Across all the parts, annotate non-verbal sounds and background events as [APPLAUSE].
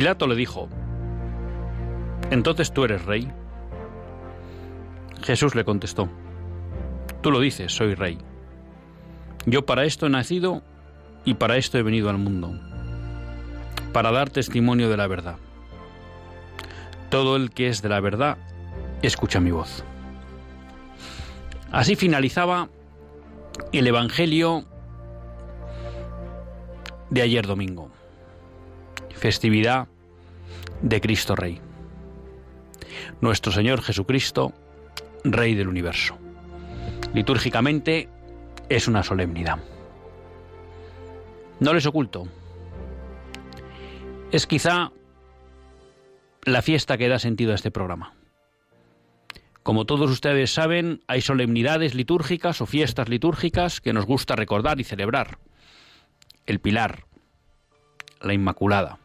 Pilato le dijo, ¿entonces tú eres rey? Jesús le contestó, tú lo dices, soy rey. Yo para esto he nacido y para esto he venido al mundo, para dar testimonio de la verdad. Todo el que es de la verdad, escucha mi voz. Así finalizaba el Evangelio de ayer domingo festividad de Cristo Rey. Nuestro Señor Jesucristo, Rey del universo. Litúrgicamente es una solemnidad. No les oculto. Es quizá la fiesta que da sentido a este programa. Como todos ustedes saben, hay solemnidades litúrgicas o fiestas litúrgicas que nos gusta recordar y celebrar. El Pilar, la Inmaculada,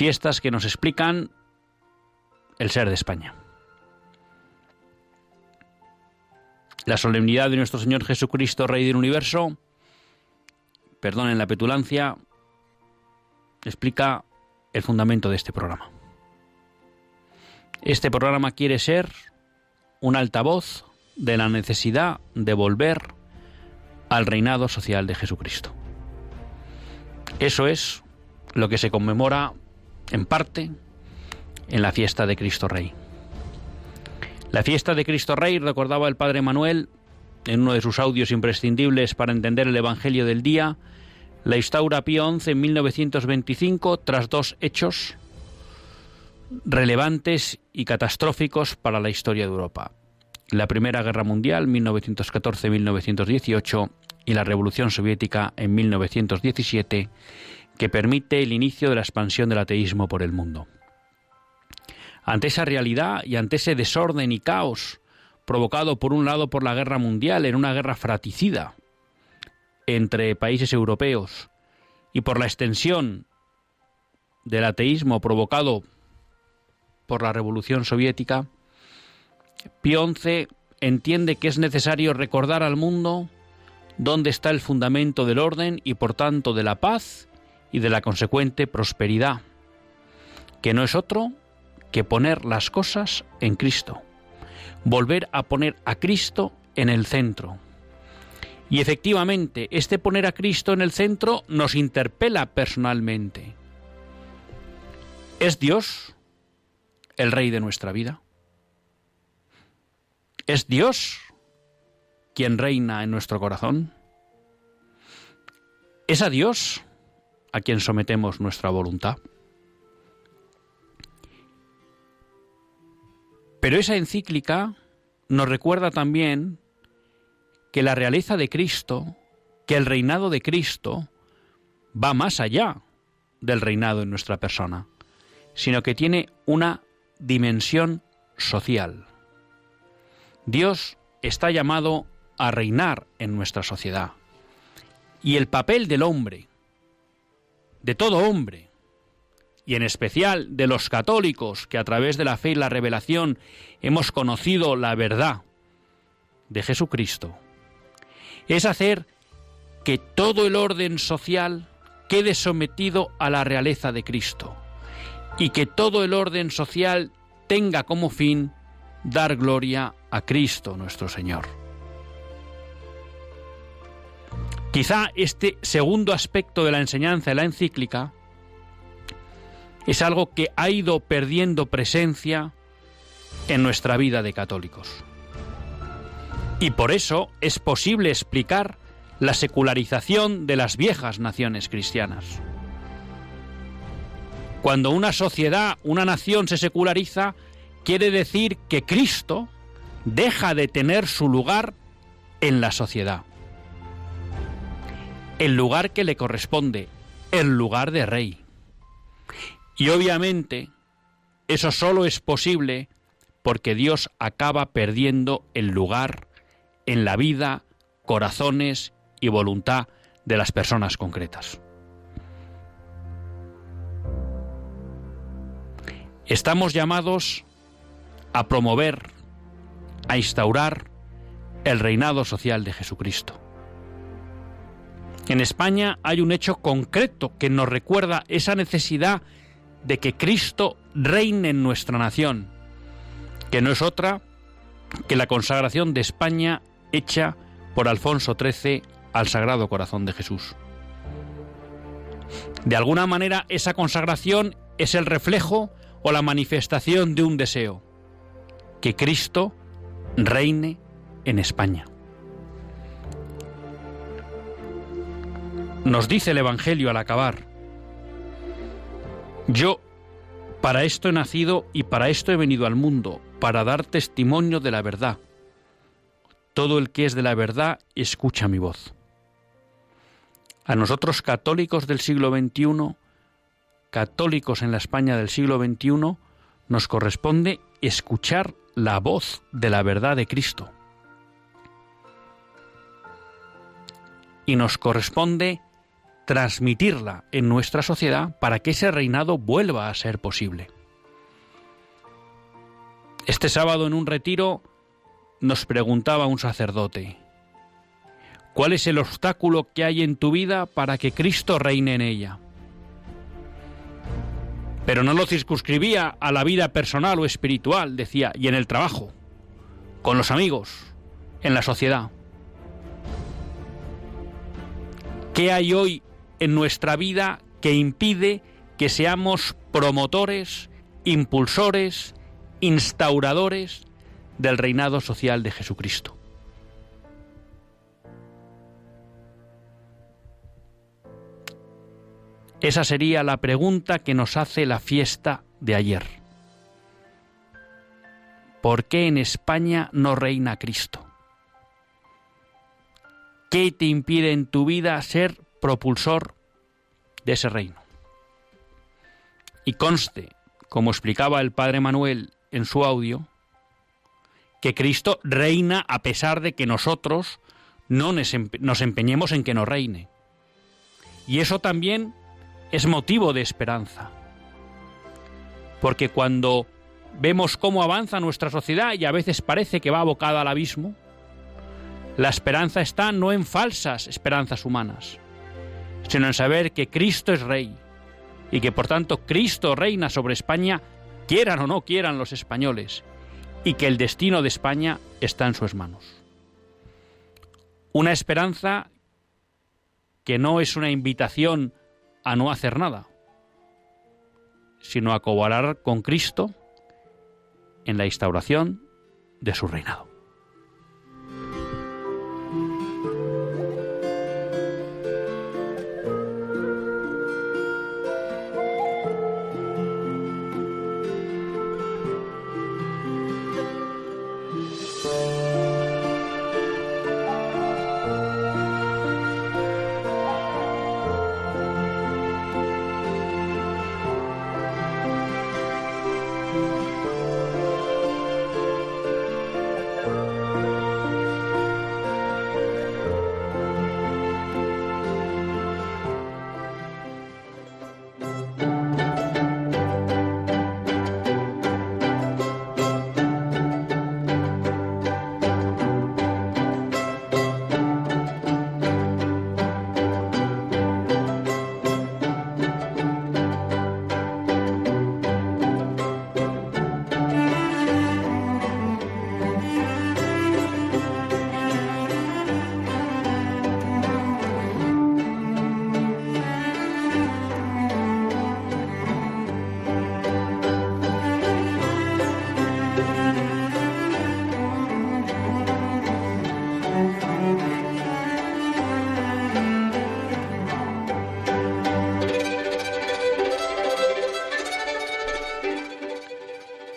fiestas que nos explican el ser de España. La solemnidad de nuestro Señor Jesucristo, Rey del Universo, perdonen la petulancia, explica el fundamento de este programa. Este programa quiere ser un altavoz de la necesidad de volver al reinado social de Jesucristo. Eso es lo que se conmemora en parte, en la fiesta de Cristo Rey. La fiesta de Cristo Rey, recordaba el Padre Manuel en uno de sus audios imprescindibles para entender el Evangelio del día, la instaura Pío XI en 1925 tras dos hechos relevantes y catastróficos para la historia de Europa. La Primera Guerra Mundial, 1914-1918, y la Revolución Soviética en 1917, que permite el inicio de la expansión del ateísmo por el mundo. Ante esa realidad y ante ese desorden y caos provocado por un lado por la guerra mundial en una guerra fraticida entre países europeos y por la extensión del ateísmo provocado por la revolución soviética, XI entiende que es necesario recordar al mundo dónde está el fundamento del orden y por tanto de la paz y de la consecuente prosperidad, que no es otro que poner las cosas en Cristo, volver a poner a Cristo en el centro. Y efectivamente, este poner a Cristo en el centro nos interpela personalmente. ¿Es Dios el rey de nuestra vida? ¿Es Dios quien reina en nuestro corazón? ¿Es a Dios a quien sometemos nuestra voluntad. Pero esa encíclica nos recuerda también que la realeza de Cristo, que el reinado de Cristo va más allá del reinado en nuestra persona, sino que tiene una dimensión social. Dios está llamado a reinar en nuestra sociedad. Y el papel del hombre, de todo hombre, y en especial de los católicos que a través de la fe y la revelación hemos conocido la verdad de Jesucristo, es hacer que todo el orden social quede sometido a la realeza de Cristo y que todo el orden social tenga como fin dar gloria a Cristo nuestro Señor. Quizá este segundo aspecto de la enseñanza de la encíclica es algo que ha ido perdiendo presencia en nuestra vida de católicos. Y por eso es posible explicar la secularización de las viejas naciones cristianas. Cuando una sociedad, una nación se seculariza, quiere decir que Cristo deja de tener su lugar en la sociedad. El lugar que le corresponde, el lugar de rey. Y obviamente eso solo es posible porque Dios acaba perdiendo el lugar en la vida, corazones y voluntad de las personas concretas. Estamos llamados a promover, a instaurar el reinado social de Jesucristo. En España hay un hecho concreto que nos recuerda esa necesidad de que Cristo reine en nuestra nación, que no es otra que la consagración de España hecha por Alfonso XIII al Sagrado Corazón de Jesús. De alguna manera esa consagración es el reflejo o la manifestación de un deseo, que Cristo reine en España. Nos dice el Evangelio al acabar, yo para esto he nacido y para esto he venido al mundo, para dar testimonio de la verdad. Todo el que es de la verdad escucha mi voz. A nosotros católicos del siglo XXI, católicos en la España del siglo XXI, nos corresponde escuchar la voz de la verdad de Cristo. Y nos corresponde transmitirla en nuestra sociedad para que ese reinado vuelva a ser posible. Este sábado en un retiro nos preguntaba un sacerdote, ¿cuál es el obstáculo que hay en tu vida para que Cristo reine en ella? Pero no lo circunscribía a la vida personal o espiritual, decía, y en el trabajo, con los amigos, en la sociedad. ¿Qué hay hoy en nuestra vida que impide que seamos promotores, impulsores, instauradores del reinado social de Jesucristo. Esa sería la pregunta que nos hace la fiesta de ayer. ¿Por qué en España no reina Cristo? ¿Qué te impide en tu vida ser propulsor de ese reino. Y conste, como explicaba el padre Manuel en su audio, que Cristo reina a pesar de que nosotros no nos empeñemos en que no reine. Y eso también es motivo de esperanza. Porque cuando vemos cómo avanza nuestra sociedad y a veces parece que va abocada al abismo, la esperanza está no en falsas esperanzas humanas, sino en saber que Cristo es Rey y que por tanto Cristo reina sobre España, quieran o no quieran los españoles, y que el destino de España está en sus manos. Una esperanza que no es una invitación a no hacer nada, sino a cooperar con Cristo en la instauración de su reinado.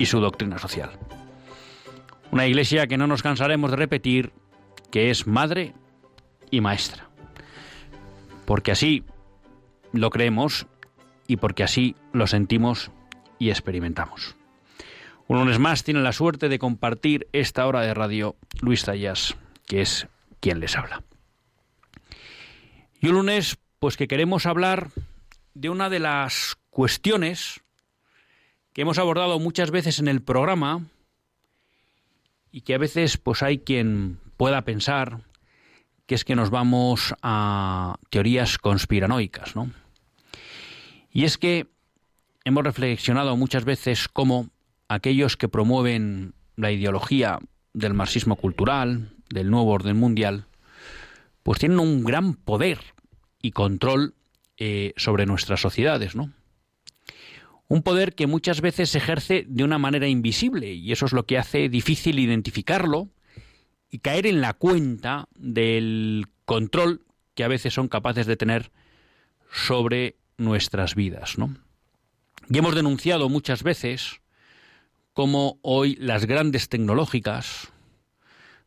y su doctrina social. Una iglesia que no nos cansaremos de repetir que es madre y maestra. Porque así lo creemos y porque así lo sentimos y experimentamos. Un lunes más tiene la suerte de compartir esta hora de radio Luis Tallas, que es quien les habla. Y un lunes, pues que queremos hablar de una de las cuestiones hemos abordado muchas veces en el programa y que a veces pues hay quien pueda pensar que es que nos vamos a teorías conspiranoicas, ¿no? Y es que hemos reflexionado muchas veces cómo aquellos que promueven la ideología del marxismo cultural, del nuevo orden mundial, pues tienen un gran poder y control eh, sobre nuestras sociedades, ¿no? Un poder que muchas veces se ejerce de una manera invisible y eso es lo que hace difícil identificarlo y caer en la cuenta del control que a veces son capaces de tener sobre nuestras vidas, ¿no? Y hemos denunciado muchas veces cómo hoy las grandes tecnológicas,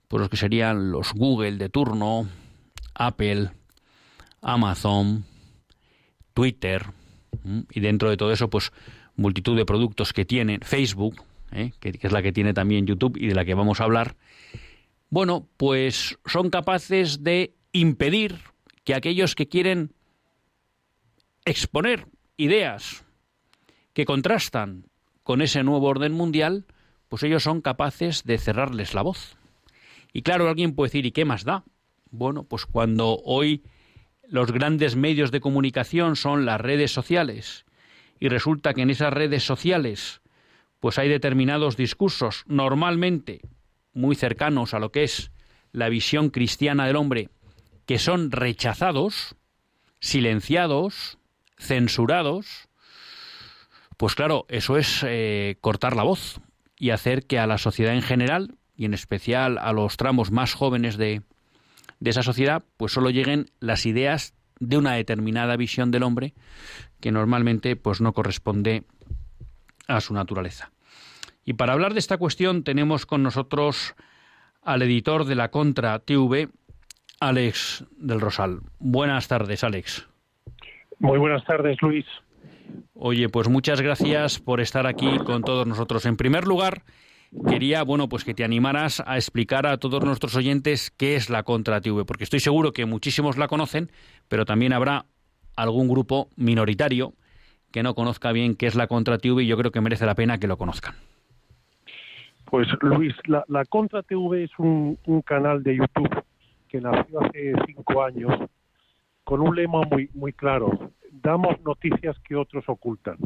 por los que serían los Google de turno, Apple, Amazon, Twitter, y dentro de todo eso, pues multitud de productos que tiene Facebook, ¿eh? que, es la que tiene también YouTube y de la que vamos a hablar, bueno, pues son capaces de impedir que aquellos que quieren exponer ideas que contrastan con ese nuevo orden mundial, pues ellos son capaces de cerrarles la voz. Y claro, alguien puede decir, ¿y qué más da? Bueno, pues cuando hoy los grandes medios de comunicación son las redes sociales. Y resulta que en esas redes sociales pues hay determinados discursos normalmente muy cercanos a lo que es la visión cristiana del hombre que son rechazados, silenciados, censurados, pues claro, eso es eh, cortar la voz y hacer que a la sociedad en general y en especial a los tramos más jóvenes de, de esa sociedad, pues solo lleguen las ideas de una determinada visión del hombre que normalmente pues no corresponde a su naturaleza. Y para hablar de esta cuestión tenemos con nosotros al editor de la Contra TV, Alex del Rosal. Buenas tardes, Alex. Muy buenas tardes, Luis. Oye, pues muchas gracias por estar aquí con todos nosotros. En primer lugar, quería, bueno, pues que te animaras a explicar a todos nuestros oyentes qué es la Contra TV, porque estoy seguro que muchísimos la conocen, pero también habrá algún grupo minoritario que no conozca bien qué es la Contra TV y yo creo que merece la pena que lo conozcan. Pues Luis, la, Contra TV es un, canal de YouTube que nació hace cinco años con un lema muy, muy claro. Damos noticias que otros ocultan.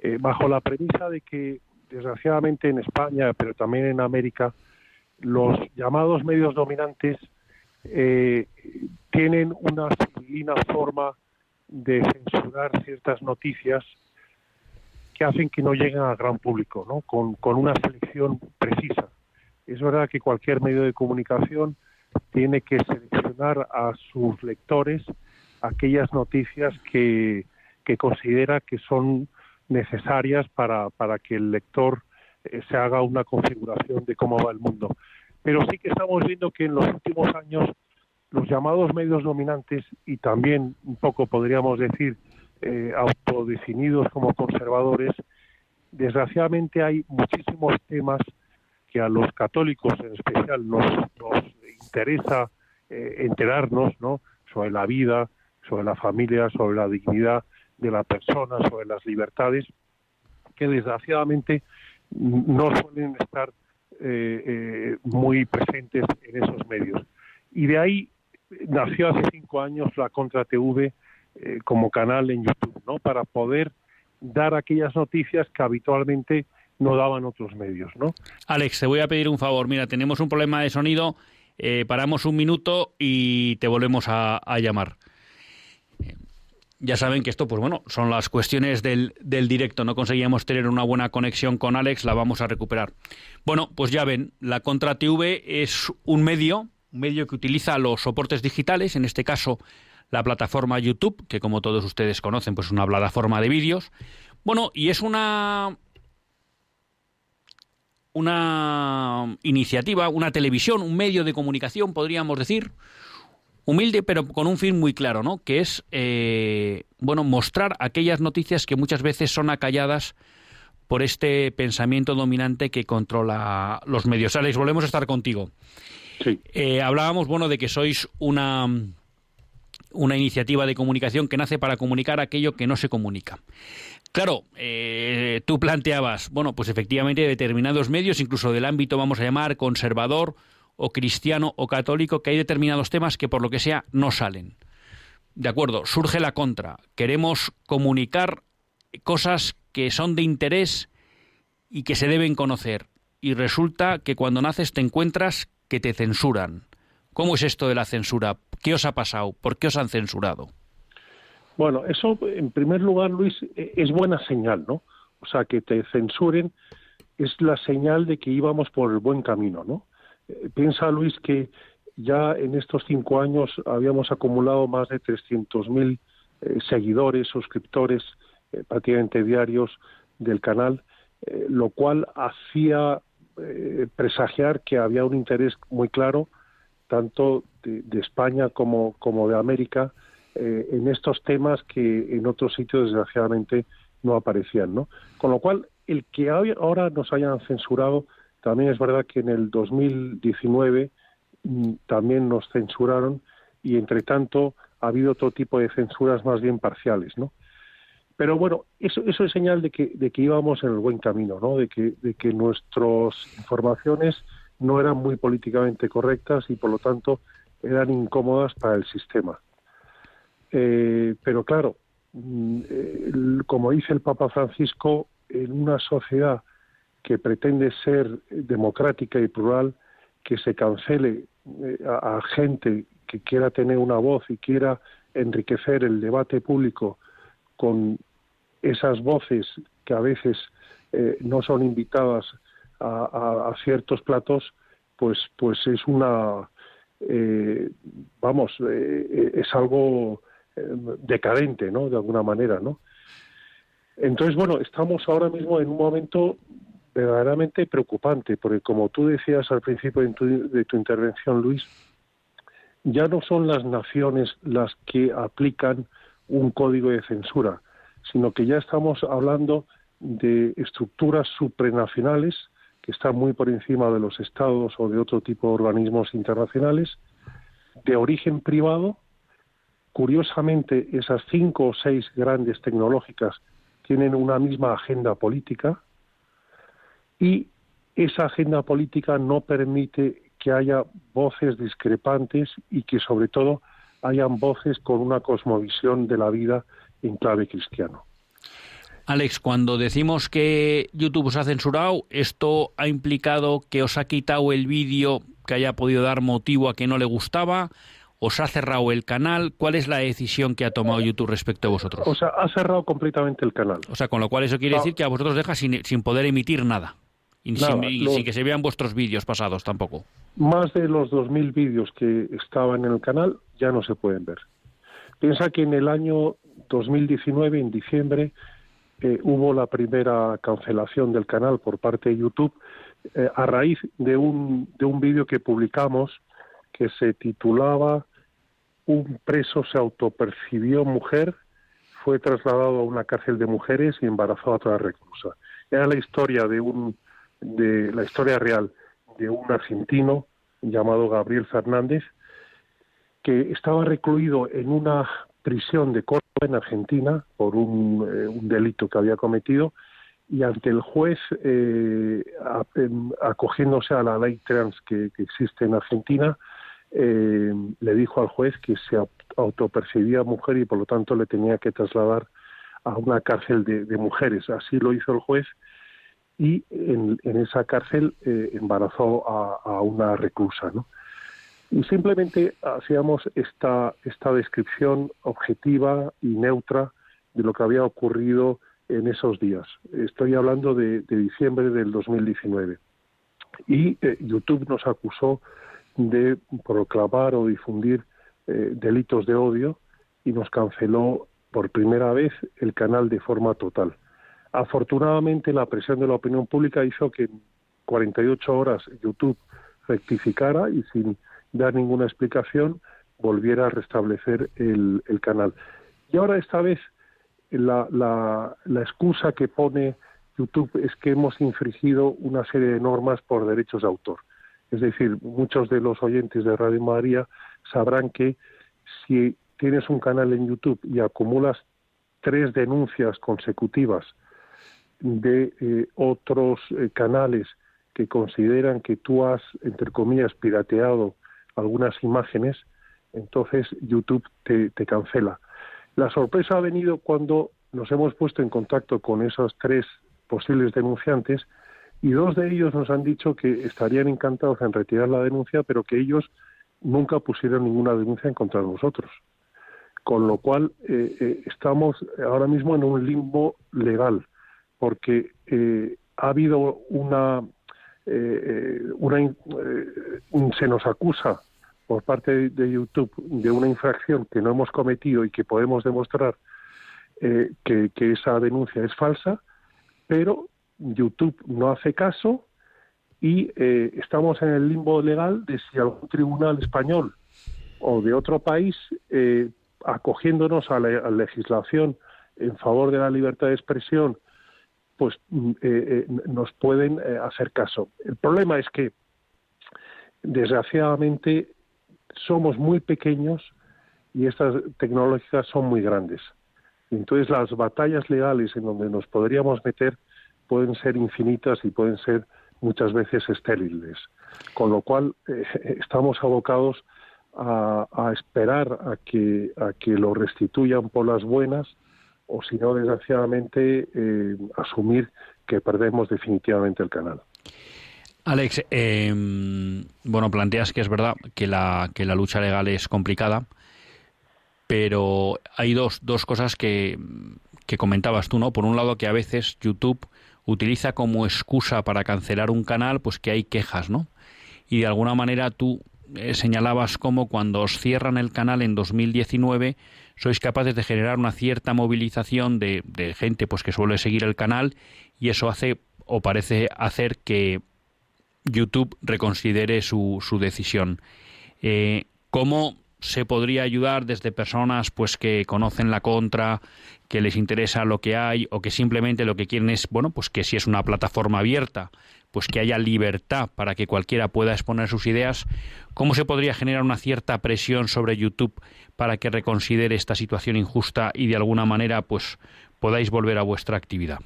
Eh, bajo la premisa de que desgraciadamente en España, pero también en América, los llamados medios dominantes eh, tienen una civilina forma de censurar ciertas noticias que hacen que no lleguen al gran público, ¿no? con, con una selección precisa. Es verdad que cualquier medio de comunicación tiene que seleccionar a sus lectores aquellas noticias que, que considera que son necesarias para, para que el lector eh, se haga una configuración de cómo va el mundo. Pero sí que estamos viendo que en los últimos años los llamados medios dominantes y también un poco podríamos decir eh, autodefinidos como conservadores, desgraciadamente hay muchísimos temas que a los católicos en especial nos, nos interesa eh, enterarnos ¿no? sobre la vida, sobre la familia, sobre la dignidad de la persona, sobre las libertades, que desgraciadamente no suelen estar eh, eh, muy presentes en esos medios. Y de ahí nació hace cinco años la Contra TV eh, como canal en YouTube, ¿no? Para poder dar aquellas noticias que habitualmente no daban otros medios, ¿no? Alex, te voy a pedir un favor. Mira, tenemos un problema de sonido. Eh, paramos un minuto y te volvemos a, llamar. Ya saben que esto, pues bueno, son las cuestiones del, del, directo. No conseguíamos tener una buena conexión con Alex, la vamos a recuperar. Bueno, pues ya ven, la Contra TV es un medio, un medio que utiliza los soportes digitales, en este caso la plataforma YouTube, que como todos ustedes conocen, pues es una plataforma de vídeos. Bueno, y es una una iniciativa, una televisión, un medio de comunicación, podríamos decir, humilde, pero con un fin muy claro, ¿no? Que es, eh, bueno, mostrar aquellas noticias que muchas veces son acalladas por este pensamiento dominante que controla los medios. Alex, volvemos a estar contigo. Sí. Eh, hablábamos, bueno, de que sois una una iniciativa de comunicación que nace para comunicar aquello que no se comunica. Claro, eh, tú planteabas, bueno, pues efectivamente determinados medios, incluso del ámbito, vamos a llamar, conservador o cristiano o católico, que hay determinados temas que por lo que sea no salen. De acuerdo, surge la contra. Queremos comunicar cosas que son de interés y que se deben conocer. Y resulta que cuando naces te encuentras que te censuran. ¿Cómo es esto de la censura? ¿Qué os ha pasado? ¿Por qué os han censurado? Bueno, eso en primer lugar, Luis, e, es buena señal, ¿no? O sea, que te censuren es la señal de que íbamos por el buen camino, ¿no? Eh, piensa, Luis, que ya en estos cinco años habíamos acumulado más de 300.000 eh, seguidores, suscriptores, eh, prácticamente diarios del canal, lo cual hacía presagiar que había un interés muy claro tanto de, España como, como, de América eh, en estos temas que en otros sitios desgraciadamente no aparecían, ¿no? Con lo cual, el que ahora nos hayan censurado, también es verdad que en el 2019 mm, también nos censuraron y entre tanto ha habido otro tipo de censuras más bien parciales, ¿no? Pero bueno, eso, eso es señal de que, de que íbamos en el buen camino, ¿no? De que, de que nuestras informaciones no eran muy políticamente correctas y por lo tanto eran incómodas para el sistema. Eh, pero claro, mm, eh, como dice el Papa Francisco, en una sociedad que pretende ser democrática y plural, que se cancele eh, a, gente que quiera tener una voz y quiera enriquecer el debate público con esas voces que a veces no son invitadas a, ciertos platos, pues, pues es una, eh, vamos, eh, es algo eh, decadente, ¿no? De alguna manera, ¿no? Entonces, bueno, estamos ahora mismo en un momento verdaderamente preocupante, porque como tú decías al principio de tu, intervención, Luis, ya no son las naciones las que aplican un código de censura, sino que ya estamos hablando de estructuras supranacionales que está muy por encima de los estados o de otro tipo de organismos internacionales, de origen privado. Curiosamente, esas cinco o seis grandes tecnológicas tienen una misma agenda política y esa agenda política no permite que haya voces discrepantes y que sobre todo hayan voces con una cosmovisión de la vida en clave cristiano. Alex, cuando decimos que YouTube os ha censurado, ¿esto ha implicado que os ha quitado el vídeo que haya podido dar motivo a que no le gustaba? ¿Os ha cerrado el canal? ¿Cuál es la decisión que ha tomado YouTube respecto a vosotros? O sea, ha cerrado completamente el canal. O sea, con lo cual eso quiere decir que a vosotros deja sin, poder emitir nada. Y, sin, que se vean vuestros vídeos pasados tampoco. Más de los 2.000 vídeos que estaban en el canal ya no se pueden ver. Piensa que en el año 2019, en diciembre, hubo la primera cancelación del canal por parte de YouTube eh, a raíz de un, de un vídeo que publicamos que se titulaba Un preso se autopercibió mujer, fue trasladado a una cárcel de mujeres y embarazó a otra reclusa. Era la historia de un de la historia real de un argentino llamado Gabriel Fernández que estaba recluido en una prisión de Córdoba en Argentina por un, eh, delito que había cometido y ante el juez, eh, acogiéndose a la ley trans que, existe en Argentina, eh, le dijo al juez que se autopercibía mujer y por lo tanto le tenía que trasladar a una cárcel de, mujeres. Así lo hizo el juez y en, esa cárcel eh, embarazó a, una reclusa. Y simplemente hacíamos esta, esta descripción objetiva y neutra de lo que había ocurrido en esos días. Estoy hablando de, diciembre del 2019. Y eh, YouTube nos acusó de proclamar o difundir eh, delitos de odio y nos canceló por primera vez el canal de forma total. Afortunadamente, la presión de la opinión pública hizo que en 48 horas YouTube rectificara y sin dar ninguna explicación volviera a restablecer el, canal. Y ahora esta vez la, la, la, excusa que pone YouTube es que hemos infringido una serie de normas por derechos de autor. Es decir, muchos de los oyentes de Radio María sabrán que si tienes un canal en YouTube y acumulas tres denuncias consecutivas de eh, otros eh, canales que consideran que tú has, entre comillas, pirateado algunas imágenes, entonces YouTube te, te cancela. La sorpresa ha venido cuando nos hemos puesto en contacto con esos tres posibles denunciantes y dos de ellos nos han dicho que estarían encantados en retirar la denuncia, pero que ellos nunca pusieron ninguna denuncia en contra de nosotros. Con lo cual eh, estamos ahora mismo en un limbo legal, porque eh, ha habido una, una se nos acusa por parte de YouTube de una infracción que no hemos cometido y que podemos demostrar que, esa denuncia es falsa, pero YouTube no hace caso y eh, estamos en el limbo legal de si algún tribunal español o de otro país, eh, acogiéndonos a la, legislación en favor de la libertad de expresión, pues mm, eh, nos pueden hacer caso. El problema es que, desgraciadamente, somos muy pequeños y estas tecnológicas son muy grandes. Entonces, las batallas legales en donde nos podríamos meter pueden ser infinitas y pueden ser muchas veces estériles. Con lo cual, eh, [LAUGHS] estamos abocados a, esperar a que, a que lo restituyan por las buenas o, si no, desgraciadamente, eh, asumir que perdemos definitivamente el canal. Alex, em, bueno, planteas que es verdad que la, que la lucha legal es complicada, pero hay dos, dos cosas que, que comentabas tú, ¿no? Por un lado, que a veces YouTube utiliza como excusa para cancelar un canal, pues que hay quejas, ¿no? Y de alguna manera tú eh, señalabas como cuando os cierran el canal en 2019 sois capaces de generar una cierta movilización de, gente pues que suele seguir el canal y eso hace o parece hacer que YouTube reconsidere su, su decisión. Eh, ¿Cómo se podría ayudar desde personas pues que conocen la contra, que les interesa lo que hay o que simplemente lo que quieren es, bueno, pues que si es una plataforma abierta, pues que haya libertad para que cualquiera pueda exponer sus ideas, ¿cómo se podría generar una cierta presión sobre YouTube para que reconsidere esta situación injusta y de alguna manera pues podáis volver a vuestra actividad?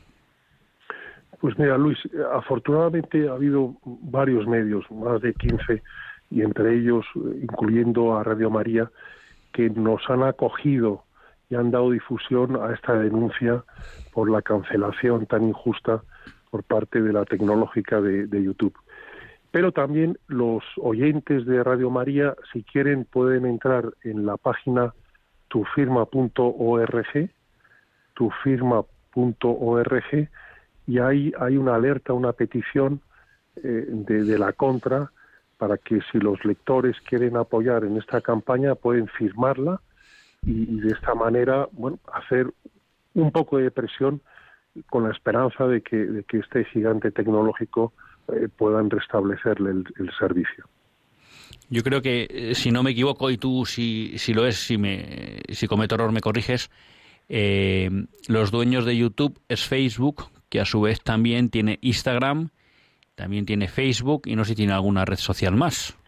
Pues mira, Luis, afortunadamente ha habido varios medios, más de 15 y entre ellos, incluyendo a Radio María, que nos han acogido y han dado difusión a esta denuncia por la cancelación tan injusta por parte de la tecnológica de, YouTube. Pero también los oyentes de Radio María, si quieren, pueden entrar en la página tufirma.org, tufirma.org, y ahí hay una alerta, una petición eh, de la contra para que si los lectores quieren apoyar en esta campaña pueden firmarla y, de esta manera bueno hacer un poco de presión con la esperanza de que, de que este gigante tecnológico eh, puedan restablecerle el, servicio. Yo creo que, eh, si no me equivoco, y tú si, si lo es, si, me, si cometo error me corriges, eh, los dueños de YouTube es Facebook, que a su vez también tiene Instagram también tiene Facebook y no sé si tiene alguna red social más.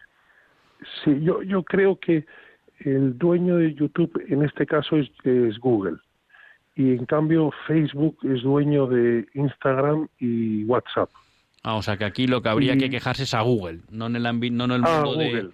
Sí, yo, yo creo que el dueño de YouTube en este caso es, Google y en cambio Facebook es dueño de Instagram y WhatsApp. Ah, o sea que aquí lo que habría que quejarse es a Google, no en el, no en el ah, mundo de,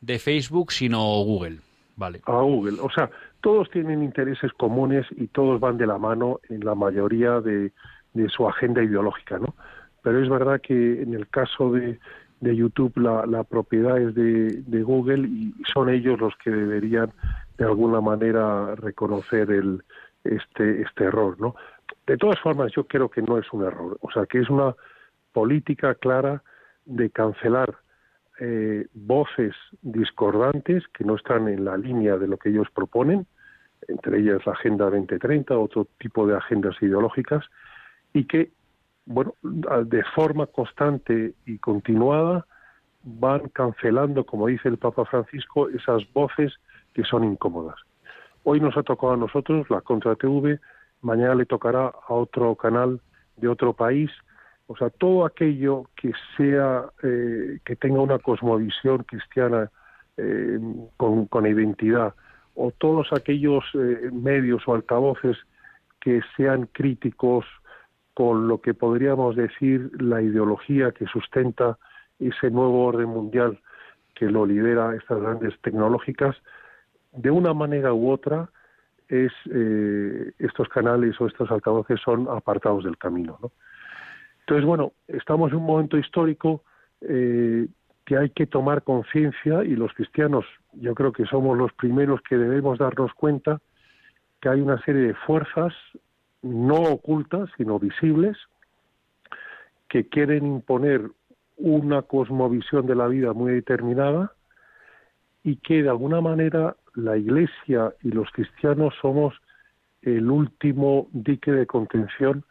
de, Facebook, sino Google. Vale. A Google. O sea, todos tienen intereses comunes y todos van de la mano en la mayoría de, de su agenda ideológica, ¿no? pero es verdad que en el caso de, de YouTube la, la propiedad es de, de, Google y son ellos los que deberían de alguna manera reconocer el este este error no de todas formas yo creo que no es un error o sea que es una política clara de cancelar eh, voces discordantes que no están en la línea de lo que ellos proponen entre ellas la Agenda 2030 otro tipo de agendas ideológicas y que bueno, de forma constante y continuada van cancelando, como dice el Papa Francisco, esas voces que son incómodas. Hoy nos ha tocado a nosotros la Contra TV, mañana le tocará a otro canal de otro país. O sea, todo aquello que sea, eh, que tenga una cosmovisión cristiana eh, con, identidad, o todos aquellos eh, medios o altavoces que sean críticos con lo que podríamos decir la ideología que sustenta ese nuevo orden mundial que lo lidera estas grandes tecnológicas, de una manera u otra, es eh, estos canales o estos altavoces son apartados del camino. ¿no? Entonces, bueno, estamos en un momento histórico eh, que hay que tomar conciencia y los cristianos yo creo que somos los primeros que debemos darnos cuenta que hay una serie de fuerzas no ocultas, sino visibles, que quieren imponer una cosmovisión de la vida muy determinada y que de alguna manera la Iglesia y los cristianos somos el último dique de contención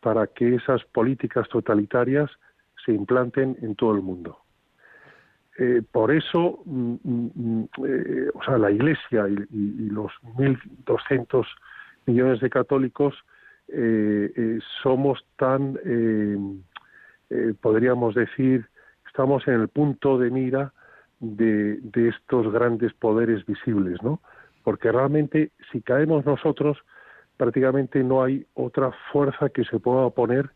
para que esas políticas totalitarias se implanten en todo el mundo. Eh, por eso, mm, mm, mm, eh, o sea, la Iglesia y, y, y los 1.200 millones de católicos eh, somos tan, podríamos decir, estamos en el punto de mira de, de, estos grandes poderes visibles, ¿no? Porque realmente si caemos nosotros, prácticamente no hay otra fuerza que se pueda oponer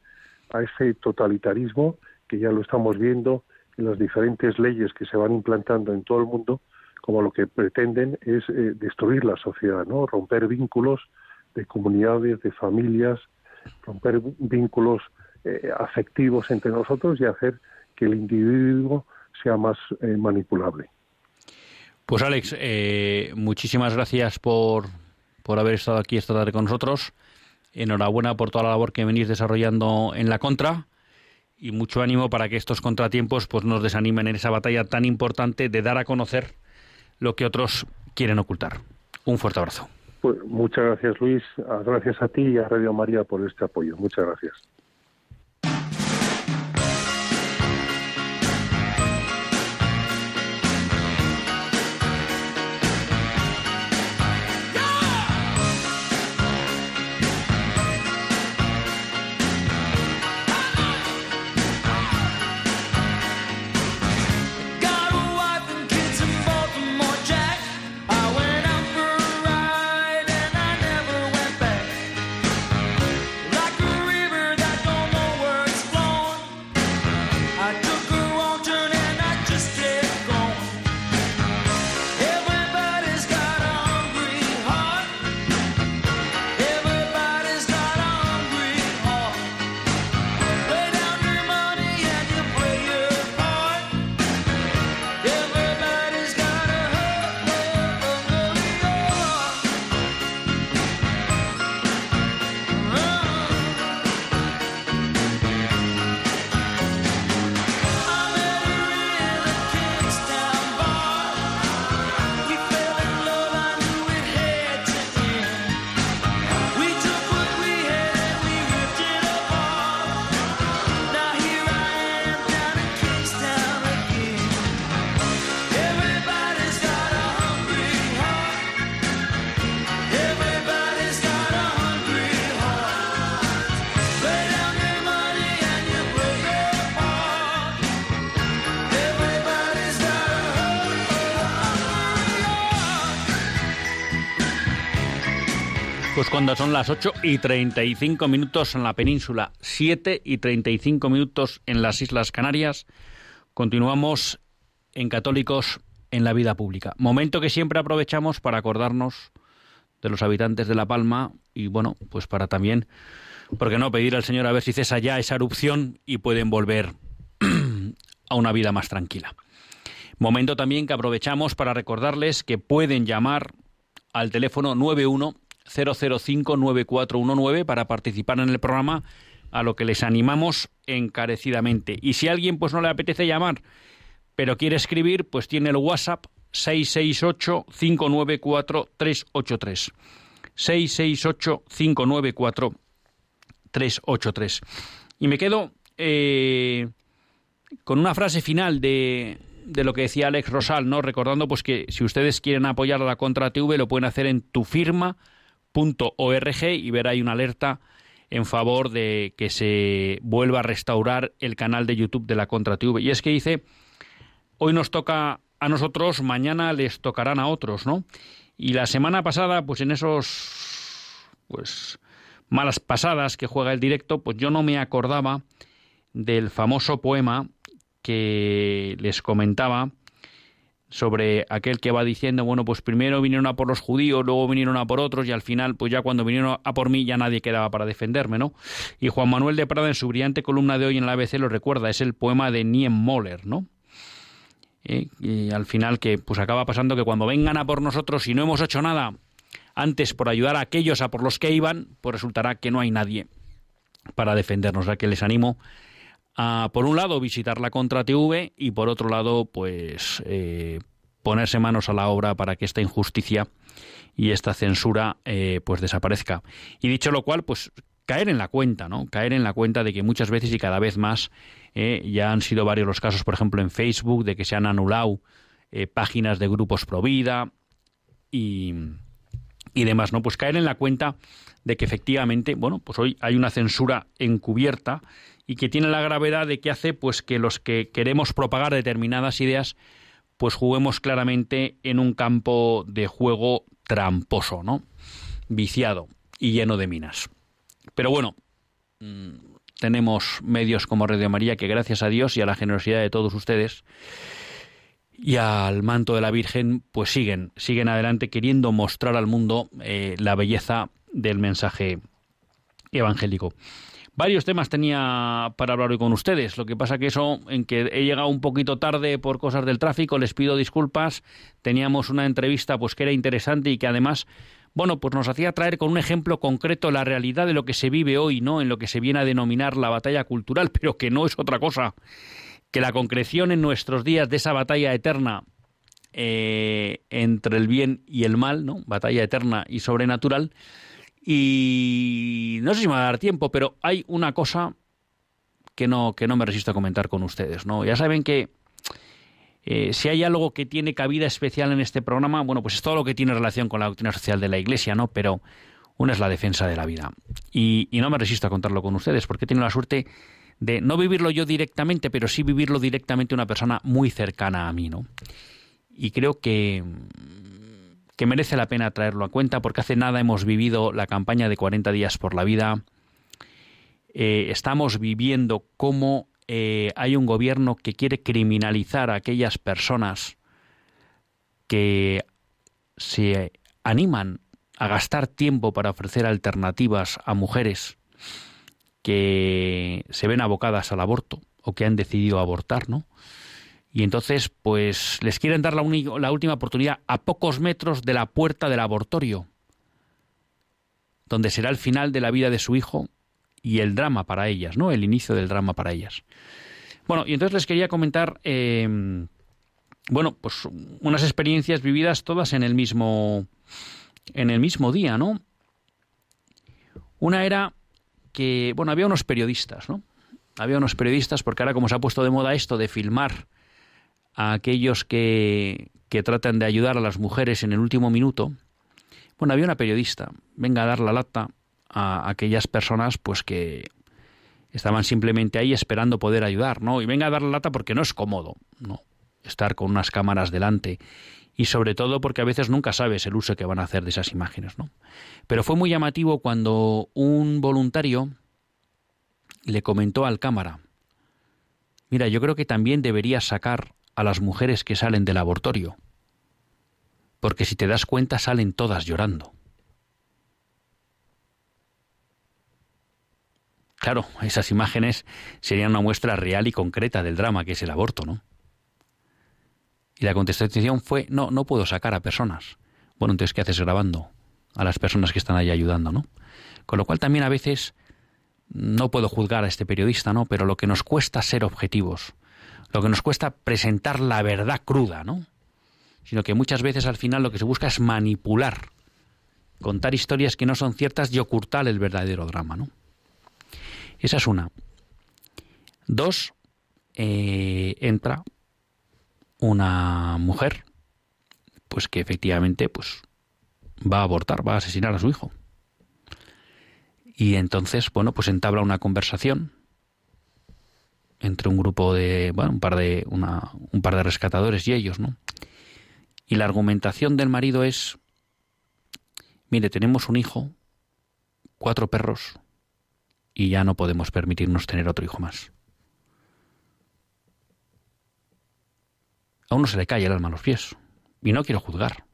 a ese totalitarismo que ya lo estamos viendo en las diferentes leyes que se van implantando en todo el mundo, como lo que pretenden es eh, destruir la sociedad, ¿no? Romper vínculos, de comunidades, de familias, romper vínculos eh, afectivos entre nosotros y hacer que el individuo sea más eh, manipulable. Pues Alex, eh, muchísimas gracias por, por haber estado aquí esta tarde con nosotros. Enhorabuena por toda la labor que venís desarrollando en la contra y mucho ánimo para que estos contratiempos pues nos desanimen en esa batalla tan importante de dar a conocer lo que otros quieren ocultar. Un fuerte abrazo. Pues muchas gracias Luis, gracias a ti y a Radio María por este apoyo. Muchas gracias. Cuando son las 8 y 35 minutos en la península, 7 y 35 minutos en las Islas Canarias, continuamos en Católicos en la vida pública. Momento que siempre aprovechamos para acordarnos de los habitantes de La Palma y bueno, pues para también, ¿por qué no pedir al Señor a ver si cesa ya esa erupción y pueden volver [CLEARS THROAT] a una vida más tranquila? Momento también que aprovechamos para recordarles que pueden llamar al teléfono 91 005 9419 para participar en el programa a lo que les animamos encarecidamente. Y si alguien pues no le apetece llamar, pero quiere escribir, pues tiene el WhatsApp 668-594-383. 668-594-383. Y me quedo eh, con una frase final de, de lo que decía Alex Rosal, ¿no? Recordando pues que si ustedes quieren apoyar a la Contra TV lo pueden hacer en tufirma.org y ver ahí una alerta en favor de que se vuelva a restaurar el canal de YouTube de la Contra TV. Y es que dice, hoy nos toca a nosotros, mañana les tocarán a otros, ¿no? Y la semana pasada, pues en esos pues malas pasadas que juega el directo, pues yo no me acordaba del famoso poema que les comentaba sobre aquel que va diciendo, bueno, pues primero vinieron a por los judíos, luego vinieron a por otros y al final, pues ya cuando vinieron a por mí ya nadie quedaba para defenderme, ¿no? Y Juan Manuel de Prada en su brillante columna de hoy en la ABC lo recuerda, es el poema de Niemöller, ¿no? ¿eh? y al final que pues acaba pasando que cuando vengan a por nosotros y no hemos hecho nada antes por ayudar a aquellos a por los que iban, pues resultará que no hay nadie para defendernos. O que les animo por un lado, visitar la Contra TV y por otro lado, pues eh, ponerse manos a la obra para que esta injusticia y esta censura eh, pues desaparezca. Y dicho lo cual, pues caer en la cuenta, ¿no? Caer en la cuenta de que muchas veces y cada vez más eh, ya han sido varios los casos, por ejemplo, en Facebook, de que se han anulado páginas de grupos pro vida y, y demás, ¿no? Pues caer en la cuenta de que efectivamente, bueno, pues hoy hay una censura encubierta y que tiene la gravedad de que hace pues que los que queremos propagar determinadas ideas pues juguemos claramente en un campo de juego tramposo, ¿no? Viciado y lleno de minas. Pero bueno, mm, tenemos medios como Radio María que gracias a Dios y a la generosidad de todos ustedes y al manto de la Virgen, pues siguen, siguen adelante queriendo mostrar al mundo eh, la belleza del mensaje evangélico. Varios temas tenía para hablar hoy con ustedes. Lo que pasa que eso, en que he llegado un poquito tarde por cosas del tráfico, les pido disculpas. Teníamos una entrevista pues que era interesante y que además bueno, pues nos hacía traer con un ejemplo concreto la realidad de lo que se vive hoy, ¿no? En lo que se viene a denominar la batalla cultural, [LAUGHS] pero que no es otra cosa que la concreción en nuestros días de esa batalla eterna eh, entre el bien y el mal, ¿no? Batalla eterna y sobrenatural. Y no sé si me va a dar tiempo, pero hay una cosa que no, que no me resisto a comentar con ustedes, ¿no? Ya saben que eh, si hay algo que tiene cabida especial en este programa, bueno, pues es todo lo que tiene relación con la doctrina social de la Iglesia, ¿no? Pero una es la defensa de la vida. Y, no me resisto a contarlo con ustedes, porque he tenido la suerte de no vivirlo yo directamente, pero sí vivirlo directamente una persona muy cercana a mí, ¿no? Y creo que, que merece la pena traerlo a cuenta, porque hace nada hemos vivido la campaña de 40 días por la vida. Eh, estamos viviendo cómo eh, hay un gobierno que quiere criminalizar a aquellas personas que se animan a gastar tiempo para ofrecer alternativas a mujeres que se ven abocadas al aborto o que han decidido abortar, ¿no? Y entonces, pues les quieren dar la, última oportunidad a pocos metros de la puerta del abortorio, donde será el final de la vida de su hijo y el drama para ellas, ¿no? El inicio del drama para ellas. Bueno, y entonces les quería comentar, em, bueno, pues unas experiencias vividas todas en el mismo, en el mismo día, ¿no? Una era que, bueno, había unos periodistas, ¿no? Había unos periodistas, porque ahora como se ha puesto de moda esto de filmar a aquellos que, que tratan de ayudar a las mujeres en el último minuto, bueno, había una periodista, venga a dar la lata a aquellas personas pues que estaban simplemente ahí esperando poder ayudar, ¿no? Y venga a dar la lata porque no es cómodo, ¿no? Estar con unas cámaras delante y sobre todo porque a veces nunca sabes el uso que van a hacer de esas imágenes, ¿no? Pero fue muy llamativo cuando un voluntario le comentó al cámara, mira, yo creo que también deberías sacar a las mujeres que salen del abortorio, porque si te das cuenta salen todas llorando. Claro, esas imágenes serían una muestra real y concreta del drama que es el aborto, ¿no? Y la contestación fue, no, no puedo sacar a personas. Bueno, entonces, ¿qué haces grabando a las personas que están ahí ayudando, ¿no? Con lo cual también a veces no puedo juzgar a este periodista, ¿no? Pero lo que nos cuesta ser objetivos lo que nos cuesta presentar la verdad cruda, ¿no? Sino que muchas veces al final lo que se busca es manipular, contar historias que no son ciertas y ocultar el verdadero drama, ¿no? Esa es una. Dos, eh, entra una mujer, pues que efectivamente, pues va a abortar, va a asesinar a su hijo. Y entonces, bueno, pues entabla una conversación entre un grupo de, bueno, un par de, una, un par de rescatadores y ellos, ¿no? Y la argumentación del marido es, mire, tenemos un hijo, cuatro perros, y ya no podemos permitirnos tener otro hijo más. A uno se le cae el alma a los pies, y no quiero juzgar.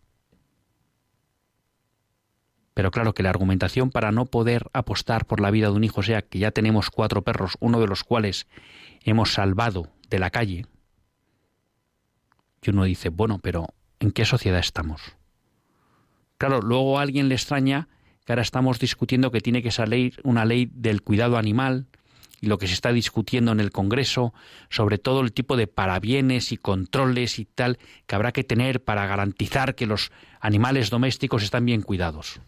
Pero claro que la argumentación para no poder apostar por la vida de un hijo sea que ya tenemos cuatro perros, uno de los cuales hemos salvado de la calle. Y uno dice, bueno, pero ¿en qué sociedad estamos? Claro, luego a alguien le extraña que ahora estamos discutiendo que tiene que salir una ley del cuidado animal y lo que se está discutiendo en el Congreso sobre todo el tipo de parabienes y controles y tal que habrá que tener para garantizar que los animales domésticos están bien cuidados.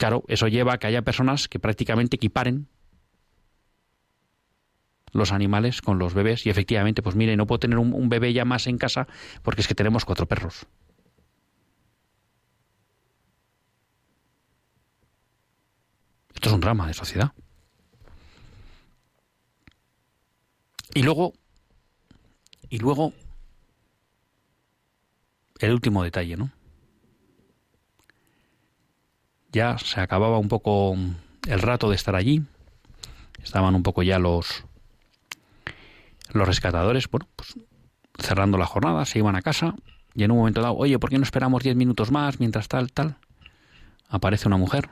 Claro, eso lleva a que haya personas que prácticamente equiparen los animales con los bebés y efectivamente, pues mire, no puedo tener un, bebé ya más en casa porque es que tenemos cuatro perros. Esto es un drama de sociedad. Y luego, y luego, el último detalle, ¿no? Ya se acababa un poco el rato de estar allí. Estaban un poco ya los los rescatadores, bueno, pues cerrando la jornada, se iban a casa y en un momento dado, oye, ¿por qué no esperamos diez minutos más mientras tal, tal? Aparece una mujer,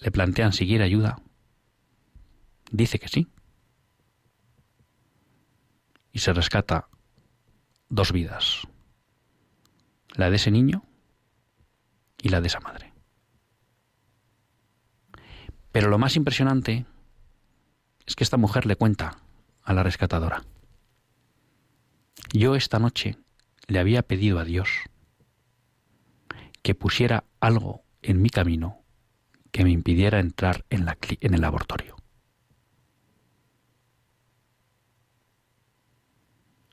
le plantean si quiere ayuda, dice que sí y se rescata dos vidas, la de ese niño y la de esa madre. Pero lo más impresionante es que esta mujer le cuenta a la rescatadora. Yo esta noche le había pedido a Dios que pusiera algo en mi camino que me impidiera entrar en, la, en el laboratorio.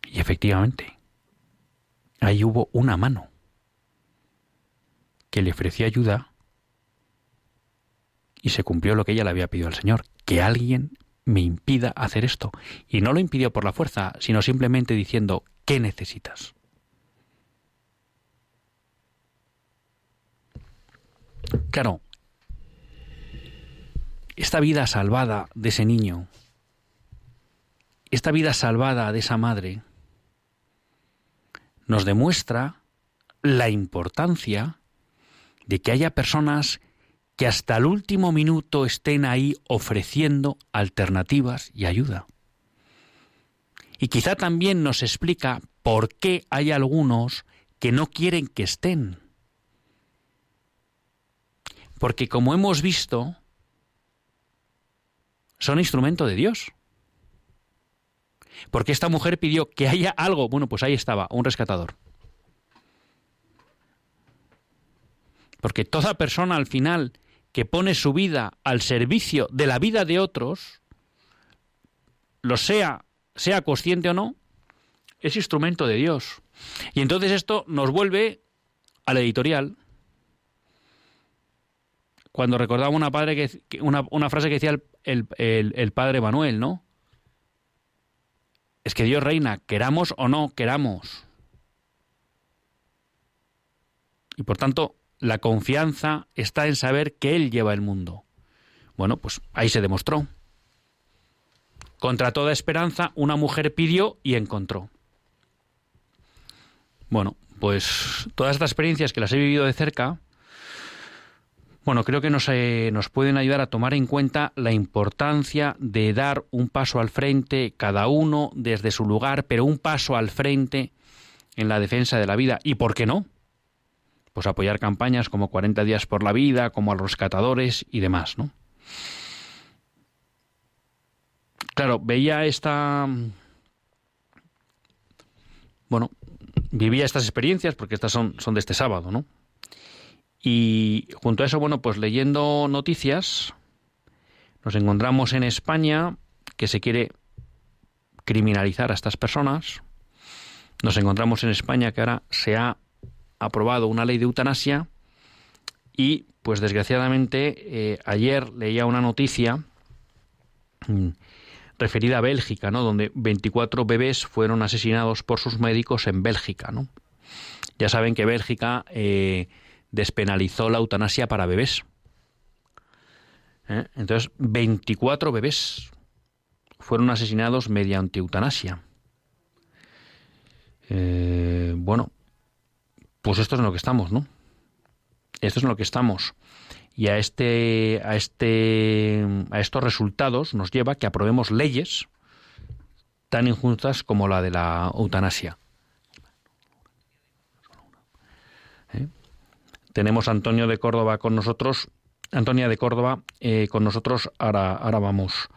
Y efectivamente, ahí hubo una mano que le ofreció ayuda y se cumplió lo que ella le había pedido al Señor, que alguien me impida hacer esto. Y no lo impidió por la fuerza, sino simplemente diciendo, ¿qué necesitas? Claro, esta vida salvada de ese niño, esta vida salvada de esa madre, nos demuestra la importancia de que haya personas que hasta el último minuto estén ahí ofreciendo alternativas y ayuda. Y quizá también nos explica por qué hay algunos que no quieren que estén. Porque como hemos visto, son instrumento de Dios. Porque esta mujer pidió que haya algo, bueno, pues ahí estaba, un rescatador. Porque toda persona al final que pone su vida al servicio de la vida de otros, lo sea, sea consciente o no, es instrumento de Dios. Y entonces esto nos vuelve a la editorial. Cuando recordaba una, padre que, una, frase que decía el, el padre Manuel, ¿no? Es que Dios reina, queramos o no queramos. Y por tanto, la confianza está en saber que Él lleva el mundo. Bueno, pues ahí se demostró. Contra toda esperanza, una mujer pidió y encontró. Bueno, pues todas estas experiencias que las he vivido de cerca, Bueno, creo que nos, eh, nos pueden ayudar a tomar en cuenta la importancia de dar un paso al frente, cada uno desde su lugar, pero un paso al frente en la defensa de la vida. ¿Y por qué no? Pues apoyar campañas como 40 días por la vida, como a los rescatadores y demás, ¿no? Claro, veía esta... Bueno, vivía estas experiencias, porque estas son, son de este sábado, ¿no? Y junto a eso, bueno, pues leyendo noticias, nos encontramos en España que se quiere criminalizar a estas personas. Nos encontramos en España que ahora se ha aprobado una ley de eutanasia y, pues desgraciadamente, eh, ayer leía una noticia mm, referida a Bélgica, ¿no? Donde 24 bebés fueron asesinados por sus médicos en Bélgica, ¿no? Ya saben que Bélgica eh, despenalizó la eutanasia para bebés. ¿Eh? Entonces, 24 bebés fueron asesinados mediante eutanasia. Bueno, pues esto es en lo que estamos, ¿no? Esto es en lo que estamos. Y a este, a este, a estos resultados nos lleva que aprobemos leyes tan injustas como la de la eutanasia. Tenemos a Antonio de Córdoba con nosotros. Antonia de Córdoba eh, con nosotros. Ahora, ahora vamos,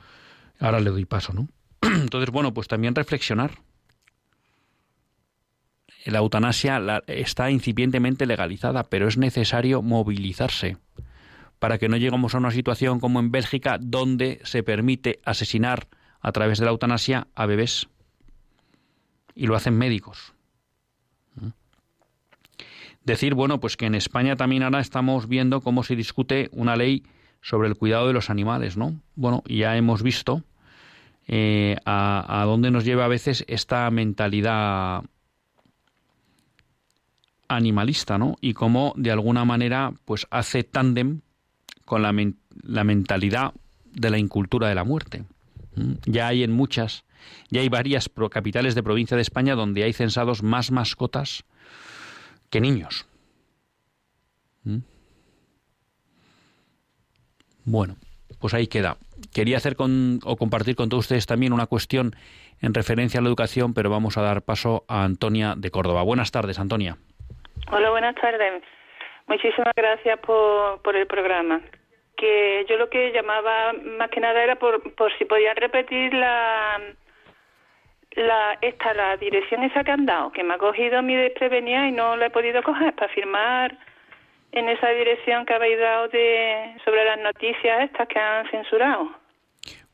ahora le doy paso, ¿no? [CLEARS THROAT] Entonces, bueno, pues también reflexionar. La eutanasia está incipientemente legalizada, pero es necesario movilizarse para que no lleguemos a una situación como en Bélgica, donde se permite asesinar a través de la eutanasia a bebés. Y lo hacen médicos. Decir, bueno, pues que en España también ahora estamos viendo cómo se discute una ley sobre el cuidado de los animales, ¿no? Bueno, ya hemos visto eh, a, dónde nos lleva a veces esta mentalidad animalista, ¿no? Y cómo de alguna manera pues hace tándem con la, la, mentalidad de la incultura de la muerte. ¿Mm? Ya hay en muchas, ya hay varias capitales de provincia de España donde hay censados más mascotas que niños. ¿Mm? Bueno, pues ahí queda. Quería hacer con, o compartir con todos ustedes también una cuestión en referencia a la educación, pero vamos a dar paso a Antonia de Córdoba. Buenas tardes, Antonia. Hola, buenas tardes. Muchísimas gracias por, el programa. Que yo lo que llamaba más que nada era por, por si podían repetir la, la, esta, la dirección esa que han dado, que me ha cogido mi desprevenida y no la he podido coger para firmar en esa dirección que habéis dado de, sobre las noticias estas que han censurado.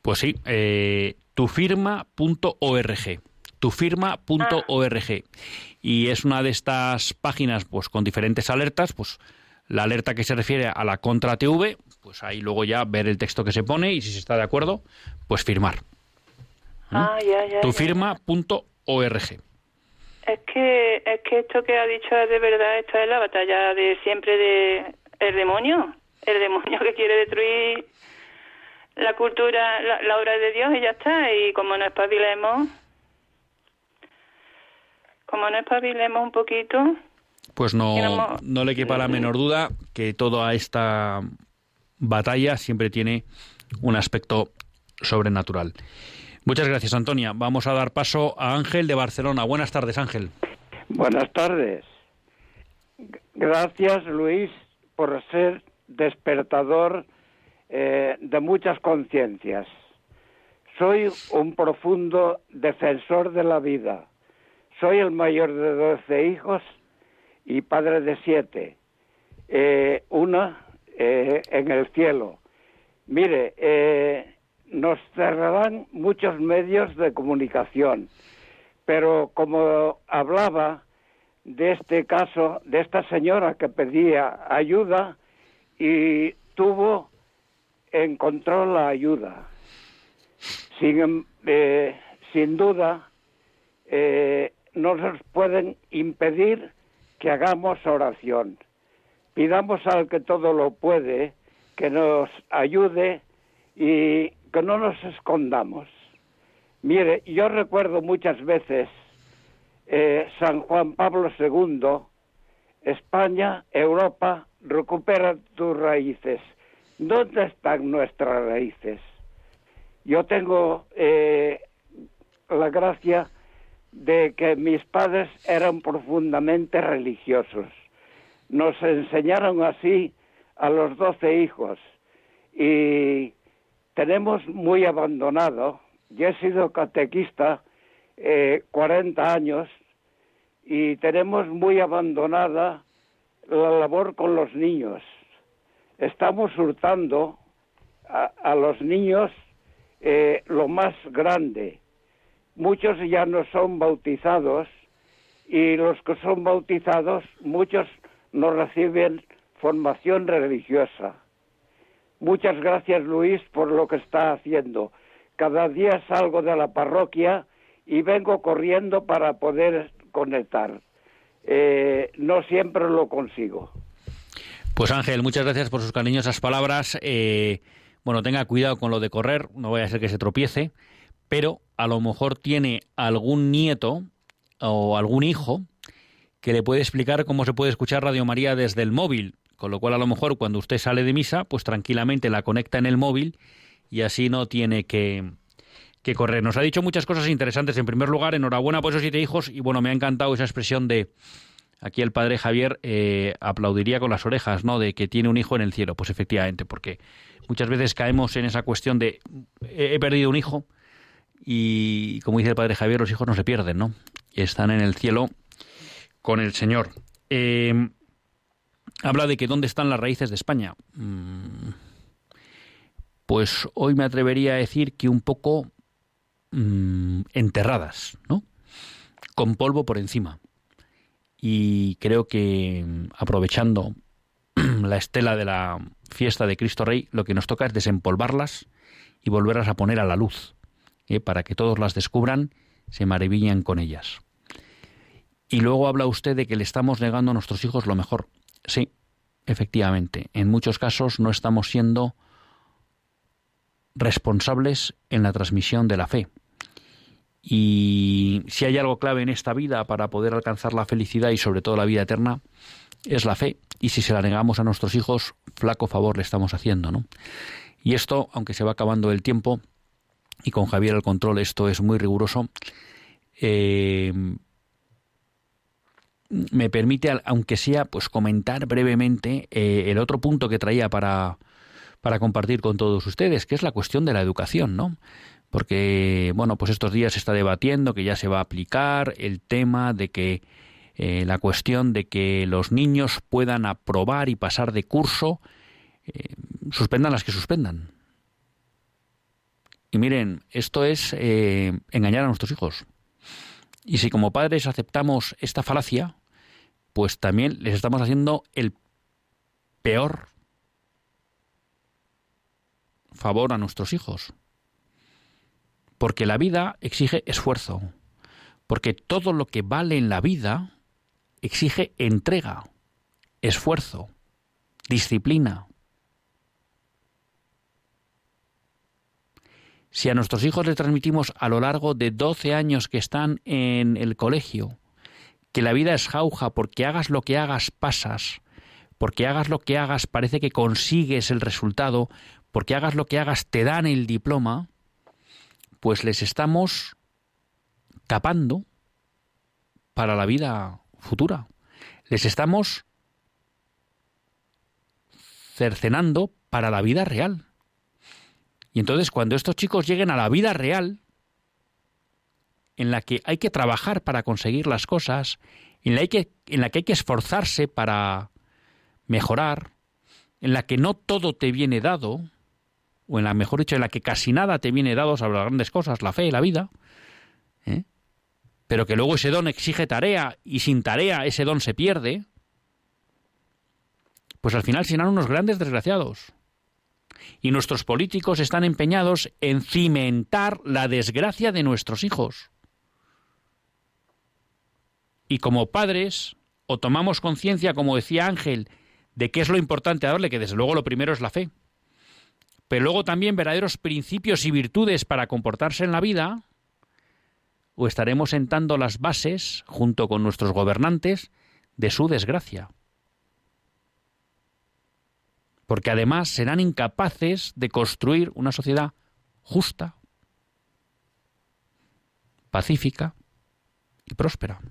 Pues sí, eh, tufirma.org tufirma.org y es una de estas páginas pues con diferentes alertas pues la alerta que se refiere a la contra TV pues ahí luego ya ver el texto que se pone y si se está de acuerdo pues firmar Ah, ya, ya. Tufirma.org. Es que, es que esto que ha dicho es de verdad, esta es la batalla de siempre de el demonio, el demonio que quiere destruir la cultura, la, obra de Dios y ya está. Y como no espabilemos, como no espabilemos un poquito, pues no, no le quepa la menor duda que toda esta batalla siempre tiene un aspecto sobrenatural. Muchas gracias, Antonia. Vamos a dar paso a Ángel de Barcelona. Buenas tardes, Ángel. Buenas tardes. Gracias, Luis, por ser despertador eh, de muchas conciencias. Soy un profundo defensor de la vida. Soy el mayor de doce hijos y padre de siete. Eh, una eh, en el cielo. Mire, nos cerrarán muchos medios de comunicación, pero como hablaba de este caso, de esta señora que pedía ayuda y tuvo, encontró la ayuda. Sin, em, eh, duda, eh, no nos pueden impedir que hagamos oración. Pidamos al que todo lo puede que nos ayude y que no nos escondamos. Mire, yo recuerdo muchas veces eh, San Juan Pablo II, España, Europa, recupera tus raíces. ¿Dónde están nuestras raíces? Yo tengo eh, la gracia de que mis padres eran profundamente religiosos. Nos enseñaron así a los doce hijos y tenemos muy abandonado. Yo he sido catequista eh, 40 años y tenemos muy abandonada la labor con los niños. Estamos hurtando a, los niños eh, lo más grande. Muchos ya no son bautizados y los que son bautizados, muchos no reciben formación religiosa. Muchas gracias Luis por lo que está haciendo. Cada día salgo de la parroquia y vengo corriendo para poder conectar. Eh, no siempre lo consigo. Pues Ángel, muchas gracias por sus cariñosas palabras. Eh, bueno, tenga cuidado con lo de correr, no vaya a ser que se tropiece, pero a lo mejor tiene algún nieto o algún hijo que le puede explicar cómo se puede escuchar Radio María desde el móvil, con lo cual a lo mejor cuando usted sale de misa, pues tranquilamente la conecta en el móvil y así no tiene que, que correr. Nos ha dicho muchas cosas interesantes. En primer lugar, enhorabuena por esos siete hijos y bueno, me ha encantado esa expresión de aquí el padre Javier eh, aplaudiría con las orejas, ¿no? De que tiene un hijo en el cielo. Pues efectivamente, porque muchas veces caemos en esa cuestión de he, perdido un hijo y como dice el padre Javier, los hijos no se pierden, ¿no? Están en el cielo con el Señor. Eh, habla de que dónde están las raíces de España. Mm, pues hoy me atrevería a decir que un poco Mm, enterradas, ¿no? Con polvo por encima. Y creo que mm, aprovechando [CLEARS THROAT] la estela de la fiesta de Cristo Rey, lo que nos toca es desempolvarlas y volverlas a poner a la luz, ¿eh? para que todos las descubran, se maravillan con ellas. Y luego habla usted de que le estamos negando a nuestros hijos lo mejor. Sí, efectivamente, en muchos casos no estamos siendo responsables en la transmisión de la fe. Y si hay algo clave en esta vida para poder alcanzar la felicidad y sobre todo la vida eterna, es la fe. Y si se la negamos a nuestros hijos, flaco favor le estamos haciendo, ¿no? Y esto, aunque se va acabando el tiempo, y con Javier al control esto es muy riguroso, eh, me permite, aunque sea, pues comentar brevemente eh, el otro punto que traía para, para compartir con todos ustedes, que es la cuestión de la educación, ¿no? porque, bueno, pues estos días se está debatiendo que ya se va a aplicar el tema de que eh, la cuestión de que los niños puedan aprobar y pasar de curso, suspendan las que suspendan. Y miren, esto es eh, engañar a nuestros hijos. Y si como padres aceptamos esta falacia, pues también les estamos haciendo el peor favor a nuestros hijos. Porque la vida exige esfuerzo. Porque todo lo que vale en la vida exige entrega, esfuerzo, disciplina. Si a nuestros hijos les transmitimos a lo largo de 12 años que están en el colegio que la vida es jauja, porque hagas lo que hagas pasas, porque hagas lo que hagas parece que consigues el resultado, porque hagas lo que hagas te dan el diploma, pues les estamos tapando para la vida futura. Les estamos cercenando para la vida real. Y entonces cuando estos chicos lleguen a la vida real, en la que hay que trabajar para conseguir las cosas, en la, que, en la que hay que esforzarse para mejorar, en la que no todo te viene dado, o en la mejor dicho, en la que casi nada te viene dado sobre las grandes cosas, la fe, la vida, ¿eh? pero que luego ese don exige tarea y sin tarea ese don se pierde, pues al final serán unos grandes desgraciados. Y nuestros políticos están empeñados en cimentar la desgracia de nuestros hijos. Y como padres, o tomamos conciencia, como decía Ángel, de qué es lo importante darle, que desde luego lo primero es la fe, pero luego también verdaderos principios y virtudes para comportarse en la vida, o estaremos sentando las bases, junto con nuestros gobernantes, de su desgracia. Porque además serán incapaces de construir una sociedad justa, pacífica y próspera.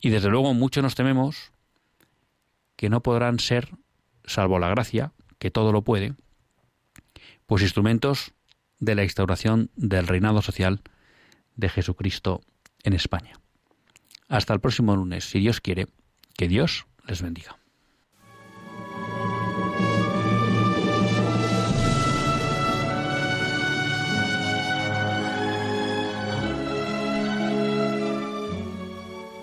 Y desde luego mucho nos tememos que no podrán ser, salvo la gracia, que todo lo puede, pues instrumentos de la instauración del reinado social de Jesucristo en España. Hasta el próximo lunes, si Dios quiere, que Dios les bendiga.